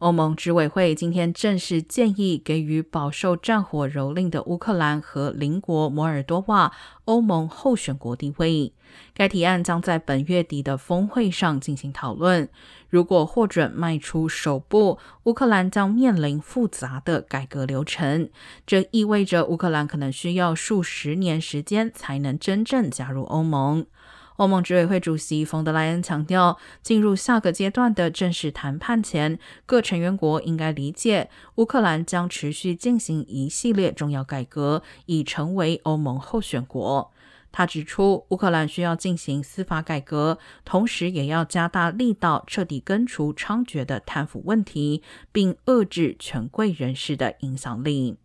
欧盟执委会今天正式建议给予饱受战火蹂躏的乌克兰和邻国摩尔多瓦欧盟候选国地位。该提案将在本月底的峰会上进行讨论。如果获准迈出首步，乌克兰将面临复杂的改革流程，这意味着乌克兰可能需要数十年时间才能真正加入欧盟。欧盟执委会主席冯德莱恩强调，进入下个阶段的正式谈判前，各成员国应该理解，乌克兰将持续进行一系列重要改革，以成为欧盟候选国。他指出，乌克兰需要进行司法改革，同时也要加大力道，彻底根除猖獗的贪腐问题，并遏制权贵人士的影响力。